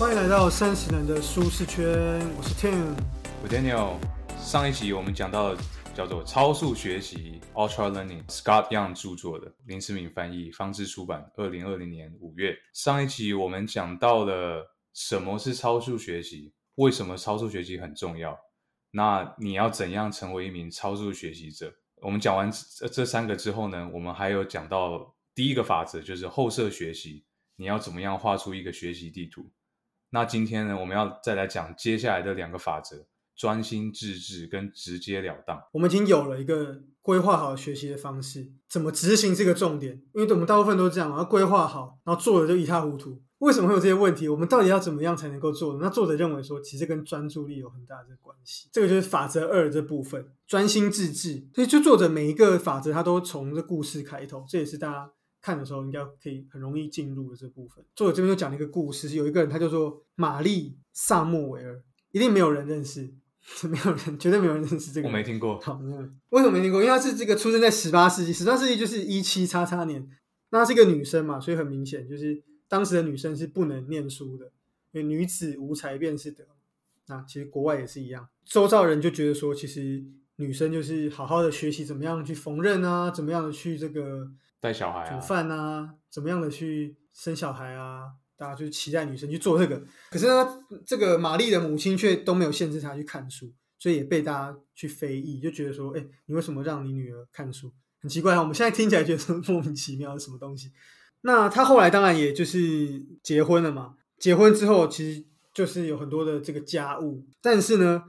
欢迎来到三十人的舒适圈，我是 Tim。我 Daniel，上一集我们讲到叫做超速学习 （Ultra Learning），Scott Young 著作的，林思敏翻译，方志出版，二零二零年五月。上一集我们讲到了什么是超速学习，为什么超速学习很重要，那你要怎样成为一名超速学习者？我们讲完这这三个之后呢，我们还有讲到第一个法则，就是后设学习，你要怎么样画出一个学习地图？那今天呢，我们要再来讲接下来的两个法则：专心致志跟直截了当。我们已经有了一个规划好学习的方式，怎么执行这个重点？因为我们大部分都是这样嘛，要规划好，然后做的就一塌糊涂。为什么会有这些问题？我们到底要怎么样才能够做？那作者认为说，其实跟专注力有很大的关系。这个就是法则二这部分，专心致志。所以，就作者每一个法则，他都从这故事开头，这也是大家看的时候应该可以很容易进入的这部分。作者这边就讲了一个故事，有一个人，他叫做玛丽萨莫维尔，一定没有人认识，没有人，绝对没有人认识这个。我没听过。好，为什么没听过？因为他是这个出生在十八世纪，十八世纪就是一七叉叉年，那她是一个女生嘛，所以很明显就是。当时的女生是不能念书的，因为女子无才便是德。那其实国外也是一样，周遭人就觉得说，其实女生就是好好的学习怎么样去缝纫啊，怎么样的去这个带小孩、煮饭啊，怎么样的去生小孩啊，大家就期待女生去做这个。可是呢，这个玛丽的母亲却都没有限制她去看书，所以也被大家去非议，就觉得说，哎，你为什么让你女儿看书？很奇怪啊，我们现在听起来觉得莫名其妙，是什么东西？那他后来当然也就是结婚了嘛。结婚之后，其实就是有很多的这个家务，但是呢，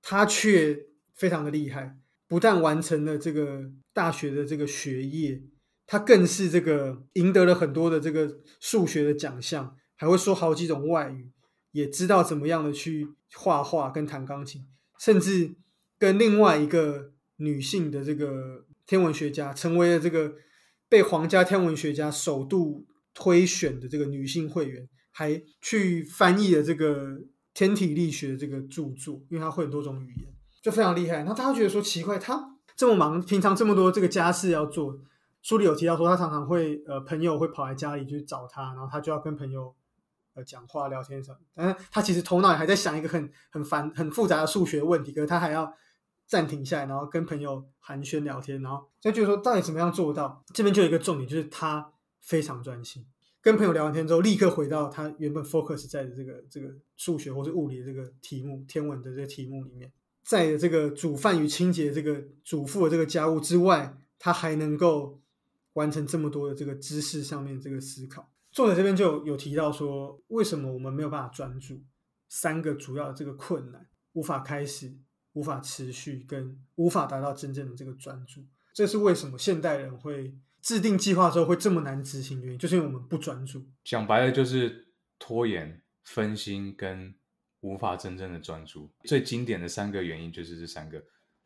他却非常的厉害，不但完成了这个大学的这个学业，他更是这个赢得了很多的这个数学的奖项，还会说好几种外语，也知道怎么样的去画画跟弹钢琴，甚至跟另外一个女性的这个天文学家成为了这个。被皇家天文学家首度推选的这个女性会员，还去翻译了这个天体力学的这个著作，因为她会很多种语言，就非常厉害。那大家觉得说奇怪，她这么忙，平常这么多这个家事要做，书里有提到说，他常常会呃朋友会跑来家里去找他，然后他就要跟朋友呃讲话聊天什么。但是他其实头脑还在想一个很很烦很复杂的数学问题，可是他还要。暂停下来，然后跟朋友寒暄聊天，然后就是说到底怎么样做到？这边就有一个重点，就是他非常专心，跟朋友聊完天之后，立刻回到他原本 focus 在的这个这个数学或是物理的这个题目、天文的这个题目里面，在这个煮饭与清洁这个主妇的这个家务之外，他还能够完成这么多的这个知识上面这个思考。作者这边就有提到说，为什么我们没有办法专注？三个主要的这个困难，无法开始。无法持续跟无法达到真正的这个专注，这是为什么现代人会制定计划之后会这么难执行原因，就是因为我们不专注。讲白了就是拖延、分心跟无法真正的专注。最经典的三个原因就是这三个。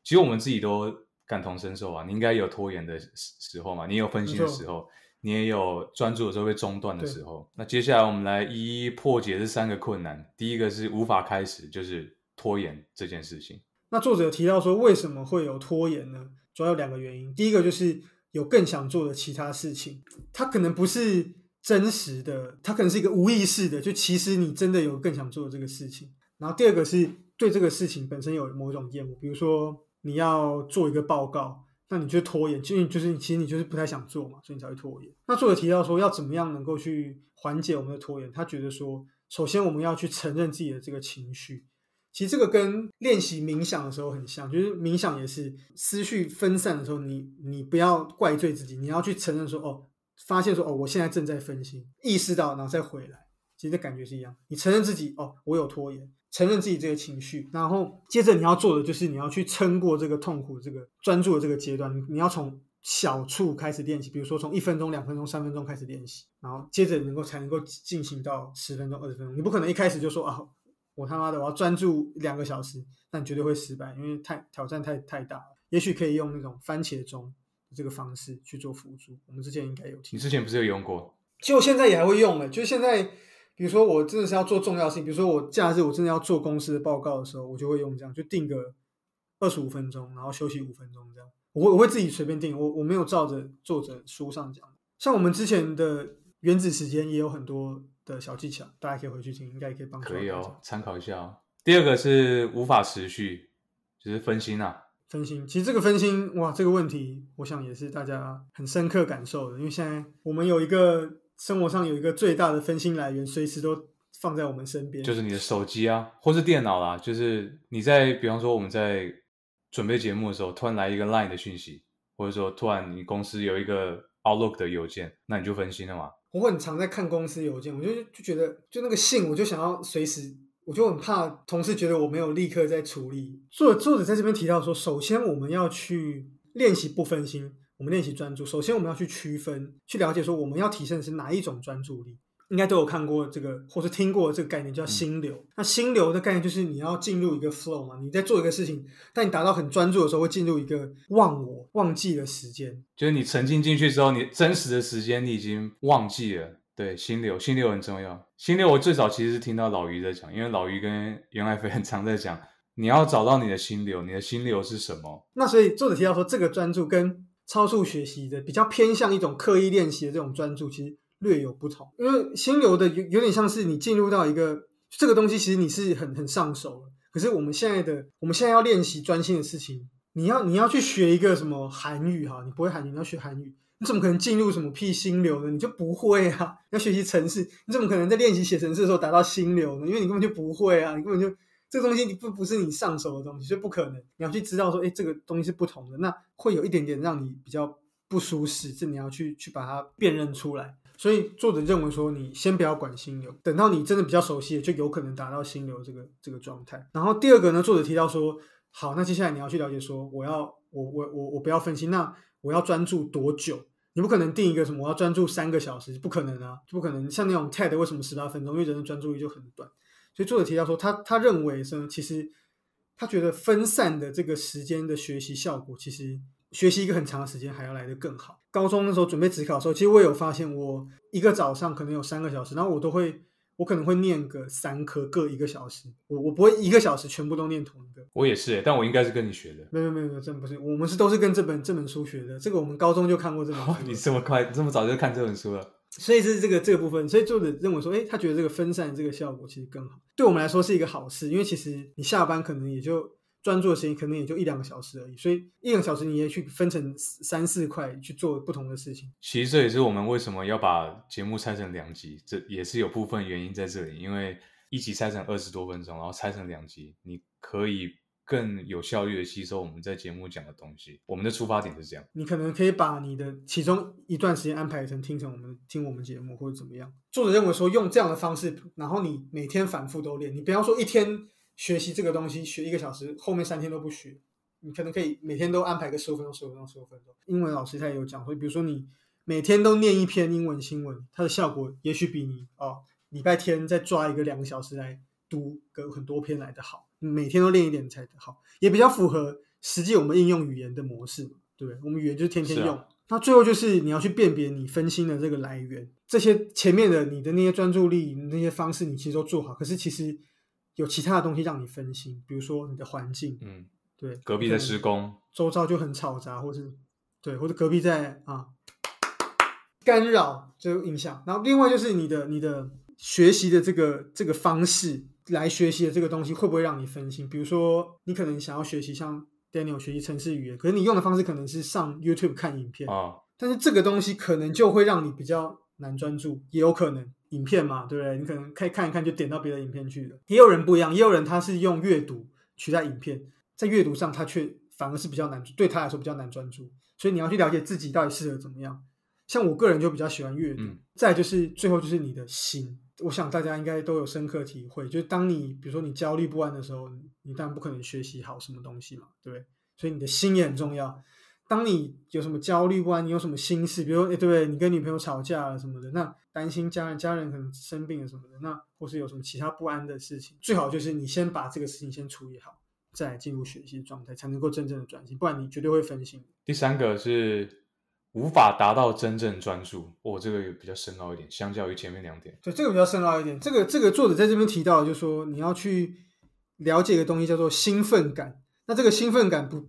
其实我们自己都感同身受啊，你应该有拖延的时时候嘛，你有分心的时候，你也有专注的时候被中断的时候。那接下来我们来一一破解这三个困难。第一个是无法开始，就是拖延这件事情。那作者提到说，为什么会有拖延呢？主要有两个原因。第一个就是有更想做的其他事情，它可能不是真实的，它可能是一个无意识的，就其实你真的有更想做的这个事情。然后第二个是对这个事情本身有某种厌恶，比如说你要做一个报告，那你就拖延，就就是其实你就是不太想做嘛，所以你才会拖延。那作者提到说，要怎么样能够去缓解我们的拖延？他觉得说，首先我们要去承认自己的这个情绪。其实这个跟练习冥想的时候很像，就是冥想也是思绪分散的时候，你你不要怪罪自己，你要去承认说，哦，发现说，哦，我现在正在分心，意识到，然后再回来，其实这感觉是一样。你承认自己，哦，我有拖延，承认自己这个情绪，然后接着你要做的就是你要去撑过这个痛苦，这个专注的这个阶段，你要从小处开始练习，比如说从一分钟、两分钟、三分钟开始练习，然后接着能够才能够进行到十分钟、二十分钟，你不可能一开始就说啊。我他妈的，我要专注两个小时，但绝对会失败，因为太挑战太太大了。也许可以用那种番茄钟这个方式去做辅助。我们之前应该有听。你之前不是有用过？就现在也还会用了。就现在，比如说我真的是要做重要性，比如说我假日我真的要做公司的报告的时候，我就会用这样，就定个二十五分钟，然后休息五分钟这样。我会我会自己随便定，我我没有照着作者书上讲。像我们之前的原子时间也有很多。的小技巧，大家可以回去听，应该也可以帮助可以哦，参考一下哦。第二个是无法持续，就是分心啊。分心，其实这个分心，哇，这个问题，我想也是大家很深刻感受的，因为现在我们有一个生活上有一个最大的分心来源，随时都放在我们身边，就是你的手机啊，或是电脑啦，就是你在，比方说我们在准备节目的时候，突然来一个 Line 的讯息，或者说突然你公司有一个 Outlook 的邮件，那你就分心了嘛。我很常在看公司邮件，我就就觉得就那个信，我就想要随时，我就很怕同事觉得我没有立刻在处理。作者作者在这边提到说，首先我们要去练习不分心，我们练习专注。首先我们要去区分，去了解说我们要提升的是哪一种专注力。应该都有看过这个，或是听过这个概念叫心流。那心流的概念就是你要进入一个 flow 嘛，你在做一个事情，但你达到很专注的时候，会进入一个忘我、忘记的时间。就是你沉浸进去之后，你真实的时间你已经忘记了。对，心流，心流很重要。心流我最早其实是听到老于在讲，因为老于跟袁爱飞很常在讲，你要找到你的心流，你的心流是什么？那所以作者提到说，这个专注跟超速学习的比较偏向一种刻意练习的这种专注，其实略有不同。因为心流的有有点像是你进入到一个这个东西，其实你是很很上手了。可是我们现在的我们现在要练习专心的事情，你要你要去学一个什么韩语哈，你不会韩语，你要学韩语。你怎么可能进入什么屁心流呢？你就不会啊！要学习程式，你怎么可能在练习写程式的时候达到心流呢？因为你根本就不会啊！你根本就这个东西你不不是你上手的东西，所以不可能。你要去知道说，哎，这个东西是不同的，那会有一点点让你比较不舒适，这你要去去把它辨认出来。所以作者认为说，你先不要管心流，等到你真的比较熟悉了，就有可能达到心流这个这个状态。然后第二个呢，作者提到说，好，那接下来你要去了解说，我要我我我我不要分心，那我要专注多久？你不可能定一个什么我要专注三个小时，不可能啊，不可能。像那种 TED 为什么十八分钟？因为人的专注力就很短。所以作者提到说，他他认为说其实他觉得分散的这个时间的学习效果，其实学习一个很长的时间还要来得更好。高中那时候准备职考的时候，其实我有发现，我一个早上可能有三个小时，然后我都会。我可能会念个三科，各一个小时。我我不会一个小时全部都念同一个。我也是，但我应该是跟你学的。没有没有没有，真不是。我们是都是跟这本这本书学的。这个我们高中就看过这本书。你这么快，这么早就看这本书了？所以是这个这个部分。所以作者认为说，哎，他觉得这个分散这个效果其实更好，对我们来说是一个好事。因为其实你下班可能也就。专注的时间可能也就一两个小时而已，所以一两个小时你也去分成三四块去做不同的事情。其实这也是我们为什么要把节目拆成两集，这也是有部分原因在这里。因为一集拆成二十多分钟，然后拆成两集，你可以更有效率的吸收我们在节目讲的东西。我们的出发点是这样。你可能可以把你的其中一段时间安排成听成我们听我们节目或者怎么样。作者认为说用这样的方式，然后你每天反复都练，你不要说一天。学习这个东西，学一个小时，后面三天都不学，你可能可以每天都安排个十五分钟、十五分钟、十五分钟。英文老师他也有讲，所以比如说你每天都念一篇英文新闻，它的效果也许比你哦礼拜天再抓一个两个小时来读个很多篇来的好。每天都练一点才好，也比较符合实际我们应用语言的模式嘛，对不对？我们语言就是天天用。那最后就是你要去辨别你分心的这个来源，这些前面的你的那些专注力那些方式，你其实都做好，可是其实。有其他的东西让你分心，比如说你的环境，嗯，对，隔壁在施工，周遭就很嘈杂，或是对，或者隔壁在啊干扰，就影响。然后另外就是你的你的学习的这个这个方式来学习的这个东西会不会让你分心？比如说你可能想要学习像 Daniel 学习城市语言，可是你用的方式可能是上 YouTube 看影片啊，但是这个东西可能就会让你比较难专注，也有可能。影片嘛，对不对？你可能可以看一看，就点到别的影片去了。也有人不一样，也有人他是用阅读取代影片，在阅读上他却反而是比较难，对他来说比较难专注。所以你要去了解自己到底适合怎么样。像我个人就比较喜欢阅读。再就是最后就是你的心，我想大家应该都有深刻体会，就是当你比如说你焦虑不安的时候，你当然不可能学习好什么东西嘛，对不对？所以你的心也很重要。当你有什么焦虑不安，你有什么心事，比如说，哎，对不对？你跟女朋友吵架了什么的，那担心家人，家人可能生病了什么的，那或是有什么其他不安的事情，最好就是你先把这个事情先处理好，再进入学习状态，才能够真正的专心，不然你绝对会分心。第三个是无法达到真正专注，哦，这个比较深奥一点，相较于前面两点，对，这个比较深奥一点。这个这个作者在这边提到，就是说你要去了解一个东西，叫做兴奋感。那这个兴奋感不。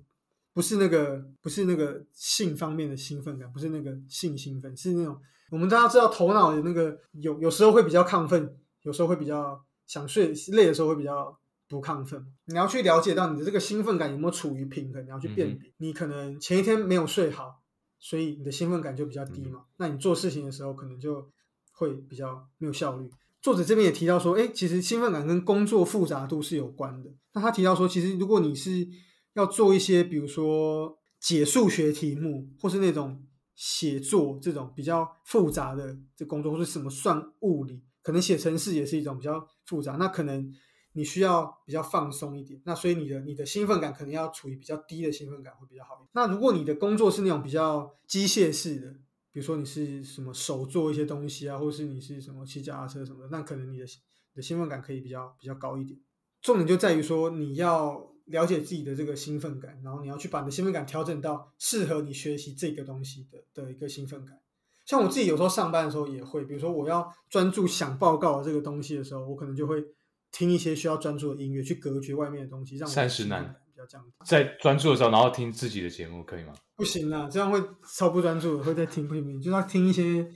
不是那个，不是那个性方面的兴奋感，不是那个性兴奋，是那种我们大家知道，头脑的那个有有时候会比较亢奋，有时候会比较想睡，累的时候会比较不亢奋。你要去了解到你的这个兴奋感有没有处于平衡，你要去辨别。你可能前一天没有睡好，所以你的兴奋感就比较低嘛。那你做事情的时候可能就会比较没有效率。作者这边也提到说，哎，其实兴奋感跟工作复杂度是有关的。那他提到说，其实如果你是要做一些，比如说解数学题目，或是那种写作这种比较复杂的这工作，或是什么算物理，可能写程式也是一种比较复杂。那可能你需要比较放松一点。那所以你的你的兴奋感可能要处于比较低的兴奋感会比较好一点。那如果你的工作是那种比较机械式的，比如说你是什么手做一些东西啊，或是你是什么骑脚踏车什么的，那可能你的你的兴奋感可以比较比较高一点。重点就在于说你要了解自己的这个兴奋感，然后你要去把你的兴奋感调整到适合你学习这个东西的的一个兴奋感。像我自己有时候上班的时候也会，比如说我要专注想报告这个东西的时候，我可能就会听一些需要专注的音乐去隔绝外面的东西，让三十难。这样在专注的时候，然后听自己的节目可以吗？不行啦，这样会超不专注，会在听不行，就要听一些，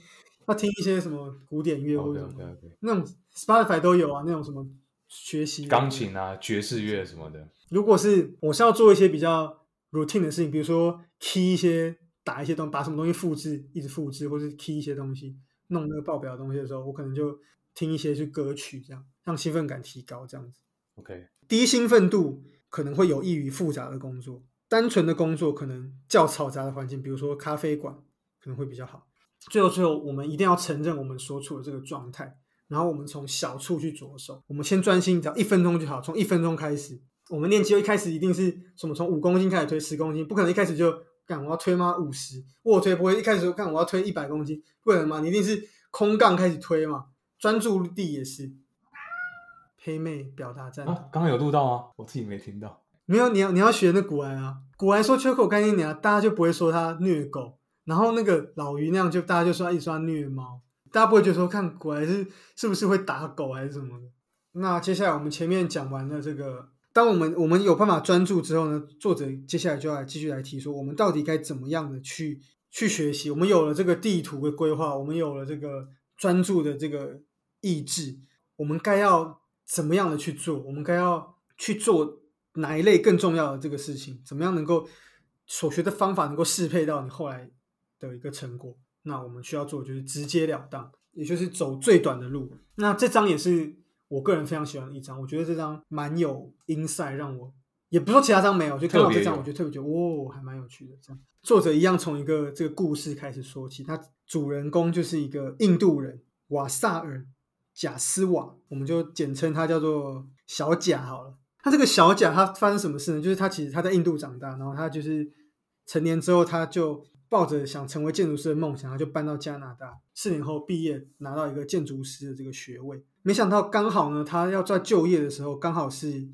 要听一些什么古典乐或者什么那种 Spotify 都有啊，那种什么学习钢琴啊、爵士乐什么的。如果是我是要做一些比较 routine 的事情，比如说 key 一些、打一些东西，把什么东西复制，一直复制，或是 key 一些东西，弄那个报表的东西的时候，我可能就听一些去歌曲，这样让兴奋感提高，这样子。OK，低兴奋度。可能会有益于复杂的工作，单纯的工作可能较嘈杂的环境，比如说咖啡馆可能会比较好。最后，最后我们一定要承认我们所处的这个状态，然后我们从小处去着手。我们先专心，只要一分钟就好，从一分钟开始。我们练肌肉一开始一定是什么？从五公斤开始推十公斤，不可能一开始就干我要推吗？五十卧推不会一开始就干我要推一百公斤，不可能嘛？你一定是空杠开始推嘛？专注力也是。黑妹表达赞同，刚刚有录到吗？我自己没听到。没有，你要你要学那古玩啊，古玩说缺口干净点，大家就不会说他虐狗。然后那个老于那样，就大家就说一直说他虐猫，大家不会觉得说看古玩是是不是会打狗还是什么的。那接下来我们前面讲完了这个，当我们我们有办法专注之后呢，作者接下来就要继续来提说，我们到底该怎么样的去去学习？我们有了这个地图的规划，我们有了这个专注的这个意志，我们该要。怎么样的去做？我们该要去做哪一类更重要的这个事情？怎么样能够所学的方法能够适配到你后来的一个成果？那我们需要做就是直截了当，也就是走最短的路。那这张也是我个人非常喜欢的一张，我觉得这张蛮有 insight，让我也不说其他张没有，就看到这张，我觉得特别觉得哦，还蛮有趣的。这样作者一样从一个这个故事开始说起，他主人公就是一个印度人瓦萨尔。贾斯瓦，我们就简称他叫做小贾好了。他这个小贾，他发生什么事呢？就是他其实他在印度长大，然后他就是成年之后，他就抱着想成为建筑师的梦想，他就搬到加拿大。四年后毕业，拿到一个建筑师的这个学位。没想到刚好呢，他要在就业的时候，刚好是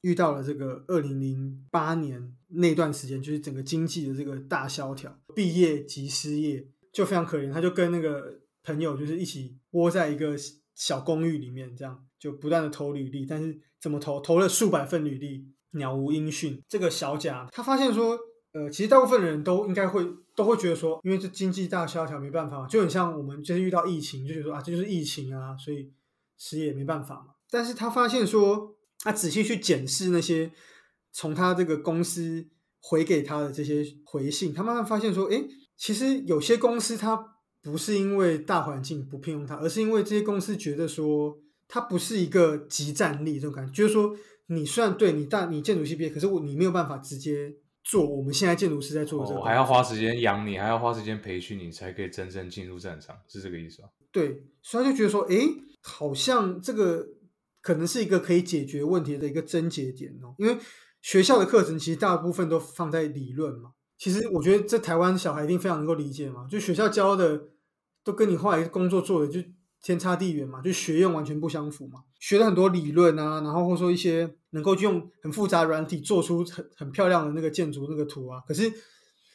遇到了这个二零零八年那段时间，就是整个经济的这个大萧条，毕业即失业，就非常可怜。他就跟那个朋友就是一起窝在一个。小公寓里面，这样就不断的投履历，但是怎么投，投了数百份履历，鸟无音讯。这个小贾他发现说，呃，其实大部分人都应该会都会觉得说，因为这经济大萧条，没办法，就很像我们就是遇到疫情，就觉得说啊，这就是疫情啊，所以失业没办法嘛。但是他发现说，他仔细去检视那些从他这个公司回给他的这些回信，他慢慢发现说，哎，其实有些公司他。不是因为大环境不聘用他，而是因为这些公司觉得说他不是一个集战力这种感觉，就是说你虽然对你大你建筑系毕业，可是我你没有办法直接做我们现在建筑师在做的这个，我还要花时间养你，还要花时间培训你，才可以真正进入战场，是这个意思啊？对，所以他就觉得说，哎，好像这个可能是一个可以解决问题的一个症结点哦，因为学校的课程其实大部分都放在理论嘛。其实我觉得这台湾小孩一定非常能够理解嘛，就学校教的都跟你后来工作做的就天差地远嘛，就学用完全不相符嘛。学了很多理论啊，然后或者说一些能够用很复杂软体做出很很漂亮的那个建筑那个图啊，可是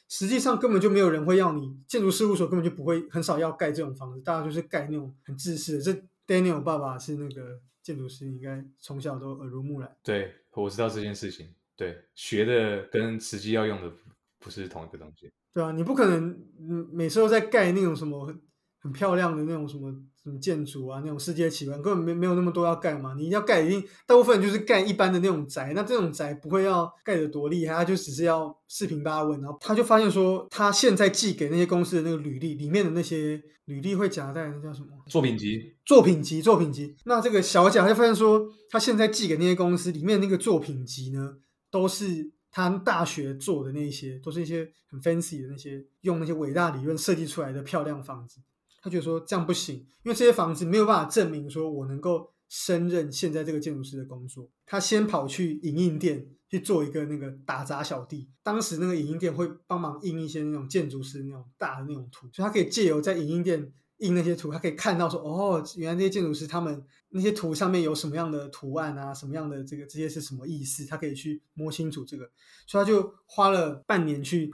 实际上根本就没有人会要你建筑事务所根本就不会很少要盖这种房子，大家就是盖那种很自私的。这 Daniel 爸爸是那个建筑师，应该从小都耳濡目染。对，我知道这件事情。对，学的跟实际要用的。不是同一个东西，对啊，你不可能，嗯，每次都在盖那种什么很很漂亮的那种什么什么建筑啊，那种世界奇观，根本没没有那么多要盖嘛。你要盖，一定大部分就是盖一般的那种宅，那这种宅不会要盖的多厉害，他就只是要四平八稳。然后他就发现说，他现在寄给那些公司的那个履历里面的那些履历会夹带那叫什么作品集？作品集，作品集。那这个小贾就发现说，他现在寄给那些公司里面那个作品集呢，都是。他大学做的那些，都是一些很 fancy 的那些，用那些伟大理论设计出来的漂亮房子。他觉得说这样不行，因为这些房子没有办法证明说我能够胜任现在这个建筑师的工作。他先跑去影印店去做一个那个打杂小弟。当时那个影印店会帮忙印一些那种建筑师那种大的那种图，所以他可以借由在影印店。印那些图，他可以看到说，哦，原来那些建筑师他们那些图上面有什么样的图案啊，什么样的这个这些是什么意思，他可以去摸清楚这个，所以他就花了半年去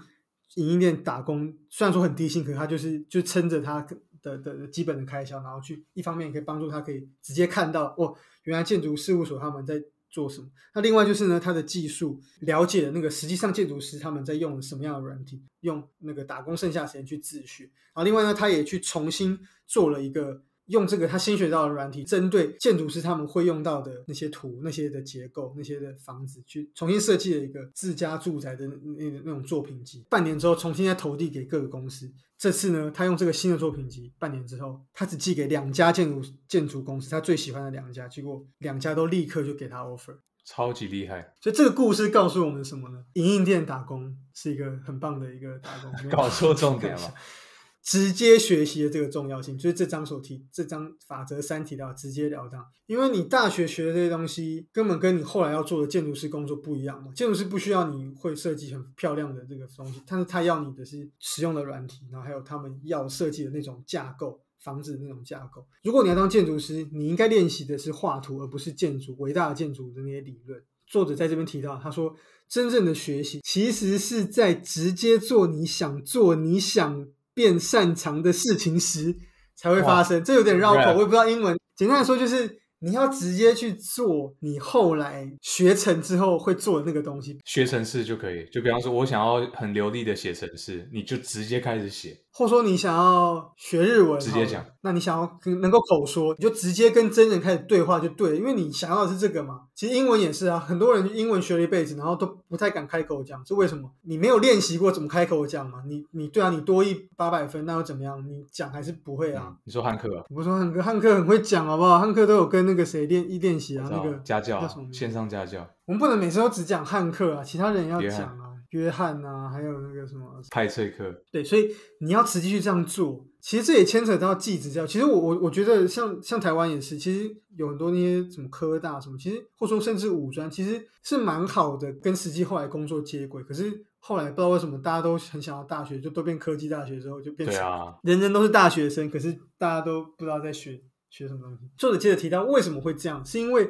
影印店打工，虽然说很低薪，可是他就是就撑着他的的基本的开销，然后去一方面也可以帮助他可以直接看到，哦，原来建筑事务所他们在。做什么？那另外就是呢，他的技术了解了那个实际上建筑师他们在用什么样的软体，用那个打工剩下时间去自学。然后另外呢，他也去重新做了一个用这个他新学到的软体，针对建筑师他们会用到的那些图、那些的结构、那些的房子，去重新设计了一个自家住宅的那那种作品集。半年之后，重新再投递给各个公司。这次呢，他用这个新的作品集，半年之后，他只寄给两家建筑建筑公司，他最喜欢的两家，结果两家都立刻就给他 offer，超级厉害。所以这个故事告诉我们什么呢？影印店打工是一个很棒的一个打工，搞错重点了。直接学习的这个重要性，就是这章所提，这章法则三提到直截了当。因为你大学学的这些东西，根本跟你后来要做的建筑师工作不一样嘛。建筑师不需要你会设计很漂亮的这个东西，但是他要你的是实用的软体，然后还有他们要设计的那种架构，房子的那种架构。如果你要当建筑师，你应该练习的是画图，而不是建筑伟大的建筑的那些理论。作者在这边提到，他说，真正的学习其实是在直接做你想做、你想。变擅长的事情时才会发生，这有点绕口，我也不知道英文。简单来说就是。你要直接去做你后来学成之后会做的那个东西，学程式就可以。就比方说，我想要很流利的写程式，你就直接开始写；或者说你想要学日文，直接讲。那你想要能够口说，你就直接跟真人开始对话就对了，因为你想要的是这个嘛。其实英文也是啊，很多人英文学了一辈子，然后都不太敢开口讲，是为什么？你没有练习过怎么开口讲嘛？你你对啊，你多一八百分，那又怎么样？你讲还是不会啊？你说汉克啊？我说汉克，汉克很会讲，好不好？汉克都有跟那个谁练一练习啊，那个家教，线上家教。我们不能每次都只讲汉克啊，其他人要讲啊，约翰啊，还有那个什么派翠克。对，所以你要实际去这样做。其实这也牵扯到技职教。其实我我我觉得像像台湾也是，其实有很多那些什么科大什么，其实或者说甚至五专，其实是蛮好的，跟实际后来工作接轨。可是后来不知道为什么大家都很想要大学，就都变科技大学之后就变成人人都是大学生，可是大家都不知道在学。学什么东西？作者接着提到，为什么会这样？是因为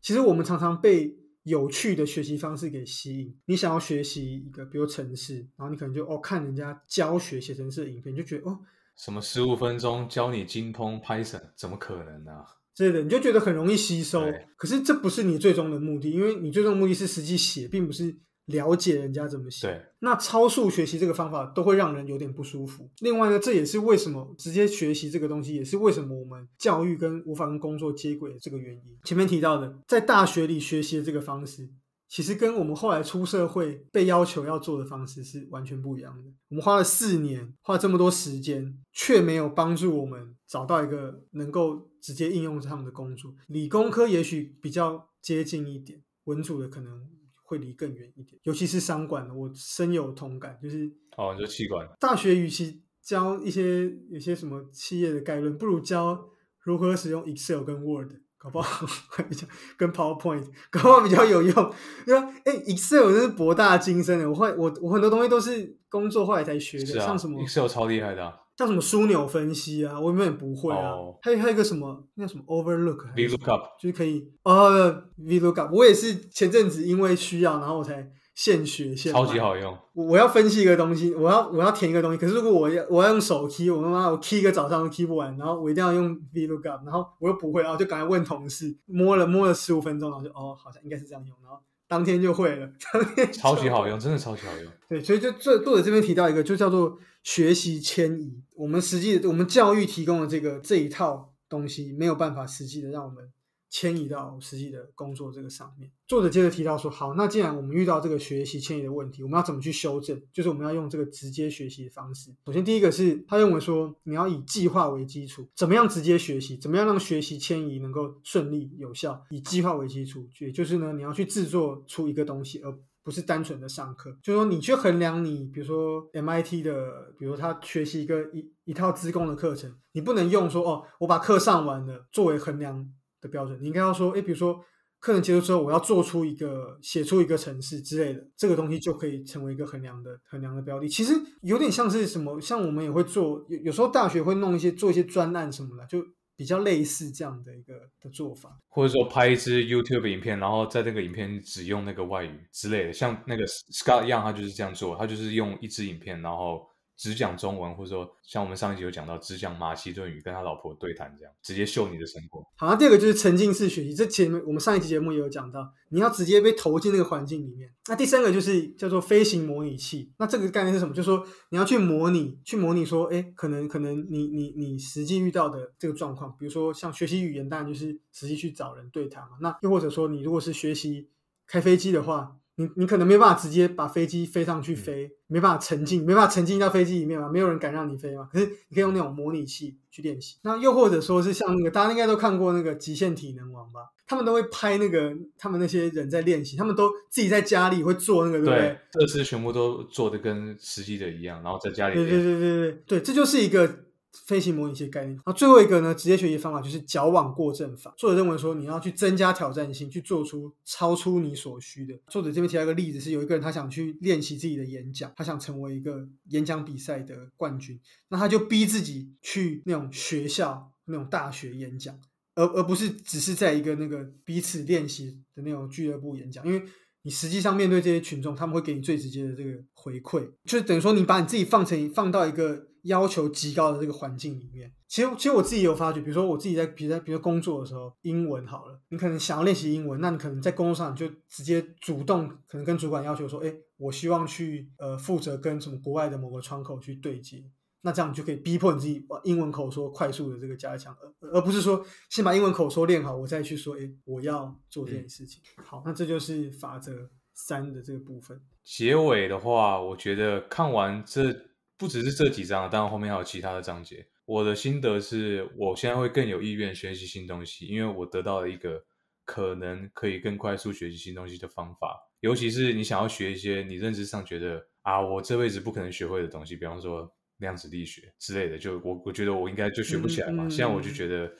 其实我们常常被有趣的学习方式给吸引。你想要学习一个，比如城市，然后你可能就哦看人家教学写程式的影片，就觉得哦，什么十五分钟教你精通 Python，怎么可能呢？之类的，你就觉得很容易吸收。可是这不是你最终的目的，因为你最终的目的是实际写，并不是。了解人家怎么写，那超速学习这个方法都会让人有点不舒服。另外呢，这也是为什么直接学习这个东西，也是为什么我们教育跟无法跟工作接轨的这个原因。前面提到的，在大学里学习的这个方式，其实跟我们后来出社会被要求要做的方式是完全不一样的。我们花了四年，花这么多时间，却没有帮助我们找到一个能够直接应用他们的工作。理工科也许比较接近一点，文组的可能。会离更远一点，尤其是商管的，我深有同感。就是哦，你就气管大学，与其教一些有些什么企业的概论，不如教如何使用 Excel 跟 Word，搞不好比较跟 PowerPoint，搞不好比较有用。对吧？哎，Excel 真是博大精深的，我会我我很多东西都是工作后来才学的，像什么 Excel 超厉害的。像什么枢纽分析啊，我原本不会啊。还有还有一个什么，那什么 Overlook，VLOOKUP，就是可以哦，VLOOKUP。我也是前阵子因为需要，然后我才现学现。超级好用。我我要分析一个东西，我要我要填一个东西，可是如果我要我要用手 key，我他妈我 key 一个早上都 key 不完，然后我一定要用 VLOOKUP，然后我又不会，然后就赶快问同事，摸了摸了十五分钟，然后就哦，好像应该是这样用，然后当天就会了，当天超级好用，真的超级好用。对，所以就作作者这边提到一个，就叫做学习迁移。我们实际我们教育提供的这个这一套东西，没有办法实际的让我们迁移到实际的工作这个上面。作者接着提到说，好，那既然我们遇到这个学习迁移的问题，我们要怎么去修正？就是我们要用这个直接学习的方式。首先，第一个是他认为说，你要以计划为基础，怎么样直接学习？怎么样让学习迁移能够顺利有效？以计划为基础，也就是呢，你要去制作出一个东西，而不是单纯的上课，就是说你去衡量你，比如说 MIT 的，比如他学习一个一一套资工的课程，你不能用说哦，我把课上完了作为衡量的标准，你应该要说，哎，比如说课程结束之后，我要做出一个写出一个程式之类的，这个东西就可以成为一个衡量的衡量的标的。其实有点像是什么，像我们也会做，有有时候大学会弄一些做一些专案什么的，就。比较类似这样的一个的做法，或者说拍一支 YouTube 影片，然后在那个影片只用那个外语之类的，像那个 Scott Young 他就是这样做，他就是用一支影片，然后。只讲中文，或者说像我们上一集有讲到，只讲马其顿语，跟他老婆对谈这样，直接秀你的成果。好，第二个就是沉浸式学习，这前面我们上一期节目也有讲到，你要直接被投进那个环境里面。那第三个就是叫做飞行模拟器，那这个概念是什么？就是说你要去模拟，去模拟说，哎，可能可能你你你实际遇到的这个状况，比如说像学习语言，当然就是实际去找人对谈嘛。那又或者说你如果是学习开飞机的话。你你可能没办法直接把飞机飞上去飞，没办法沉浸，没办法沉浸到飞机里面嘛，没有人敢让你飞嘛。可是你可以用那种模拟器去练习。那又或者说是像那个大家应该都看过那个《极限体能王》吧？他们都会拍那个他们那些人在练习，他们都自己在家里会做那个，对不对？设施全部都做的跟实际的一样，然后在家里。对对对对对对，这就是一个。飞行模拟器概念，那最后一个呢，直接学习方法就是矫枉过正法。作者认为说，你要去增加挑战性，去做出超出你所需的。作者这边提到一个例子，是有一个人他想去练习自己的演讲，他想成为一个演讲比赛的冠军，那他就逼自己去那种学校、那种大学演讲，而而不是只是在一个那个彼此练习的那种俱乐部演讲，因为你实际上面对这些群众，他们会给你最直接的这个回馈，就等于说你把你自己放成放到一个。要求极高的这个环境里面，其实其实我自己有发觉，比如说我自己在，比如在比如工作的时候，英文好了，你可能想要练习英文，那你可能在工作上就直接主动，可能跟主管要求说，哎，我希望去呃负责跟什么国外的某个窗口去对接，那这样就可以逼迫你自己把英文口说快速的这个加强，而而不是说先把英文口说练好，我再去说，哎，我要做这件事情。好，那这就是法则三的这个部分。结尾的话，我觉得看完这。不只是这几章，当然后面还有其他的章节。我的心得是，我现在会更有意愿学习新东西，因为我得到了一个可能可以更快速学习新东西的方法。尤其是你想要学一些你认知上觉得啊，我这辈子不可能学会的东西，比方说量子力学之类的，就我我觉得我应该就学不起来嘛。现在我就觉得。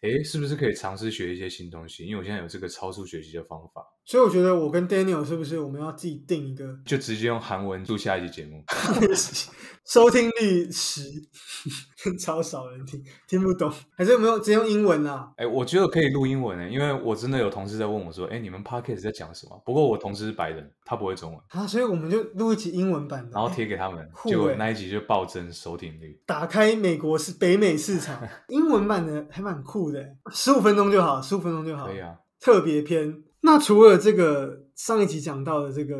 哎，是不是可以尝试学一些新东西？因为我现在有这个超速学习的方法，所以我觉得我跟 Daniel 是不是我们要自己定一个，就直接用韩文录下一集节目，收听率十，超少人听，听不懂，还是有没有直接用英文啊？哎，我觉得可以录英文诶，因为我真的有同事在问我说，哎，你们 Podcast 在讲什么？不过我同事是白人，他不会中文啊，所以我们就录一集英文版的，然后贴给他们，结果那一集就暴增收听率，打开美国是北美市场，英文版的还蛮酷。的，十五分钟就好，十五分钟就好。可以啊，特别篇。那除了这个上一集讲到的这个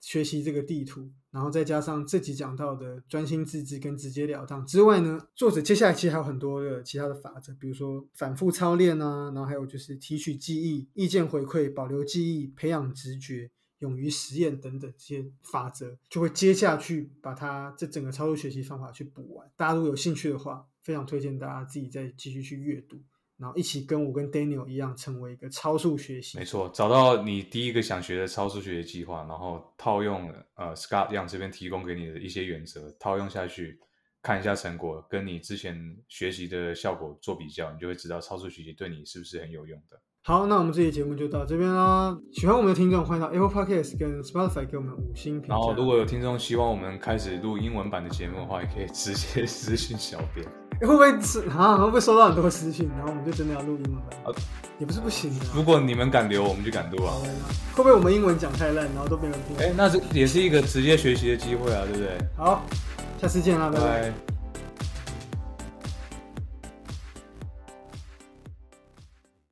学习这个地图，然后再加上这集讲到的专心致志跟直截了当之外呢，作者接下来其实还有很多的其他的法则，比如说反复操练啊，然后还有就是提取记忆、意见回馈、保留记忆、培养直觉、勇于实验等等这些法则，就会接下去把它这整个操作学习方法去补完。大家如果有兴趣的话，非常推荐大家自己再继续去阅读。然后一起跟我跟 Daniel 一样，成为一个超速学习。没错，找到你第一个想学的超速学习计划，然后套用呃 Scott Young 这边提供给你的一些原则，套用下去，看一下成果，跟你之前学习的效果做比较，你就会知道超速学习对你是不是很有用的。好，那我们这期节目就到这边啦。喜欢我们的听众，欢迎到 Apple Podcast 跟 Spotify 给我们五星评价。然后，如果有听众希望我们开始录英文版的节目的话，也可以直接 私信小编。会不会是啊？会不会收到很多私信，然后我们就真的要录英文版？啊，也不是不行的。如果你们敢留，我们就敢录啊。会不会我们英文讲太烂，然后都没人听？哎，那这也是一个直接学习的机会啊，对不对？好，下次见啦，拜拜。